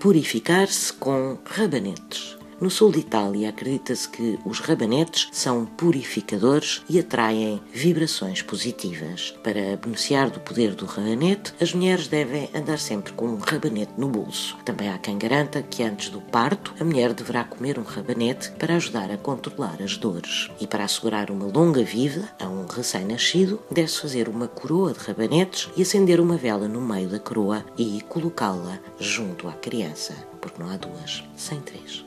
Purificar-se com rabanetes. No sul de Itália, acredita-se que os rabanetes são purificadores e atraem vibrações positivas. Para beneficiar do poder do rabanete, as mulheres devem andar sempre com um rabanete no bolso. Também há quem garanta que antes do parto, a mulher deverá comer um rabanete para ajudar a controlar as dores. E para assegurar uma longa vida a um recém-nascido, deve-se fazer uma coroa de rabanetes e acender uma vela no meio da coroa e colocá-la junto à criança, porque não há duas sem três.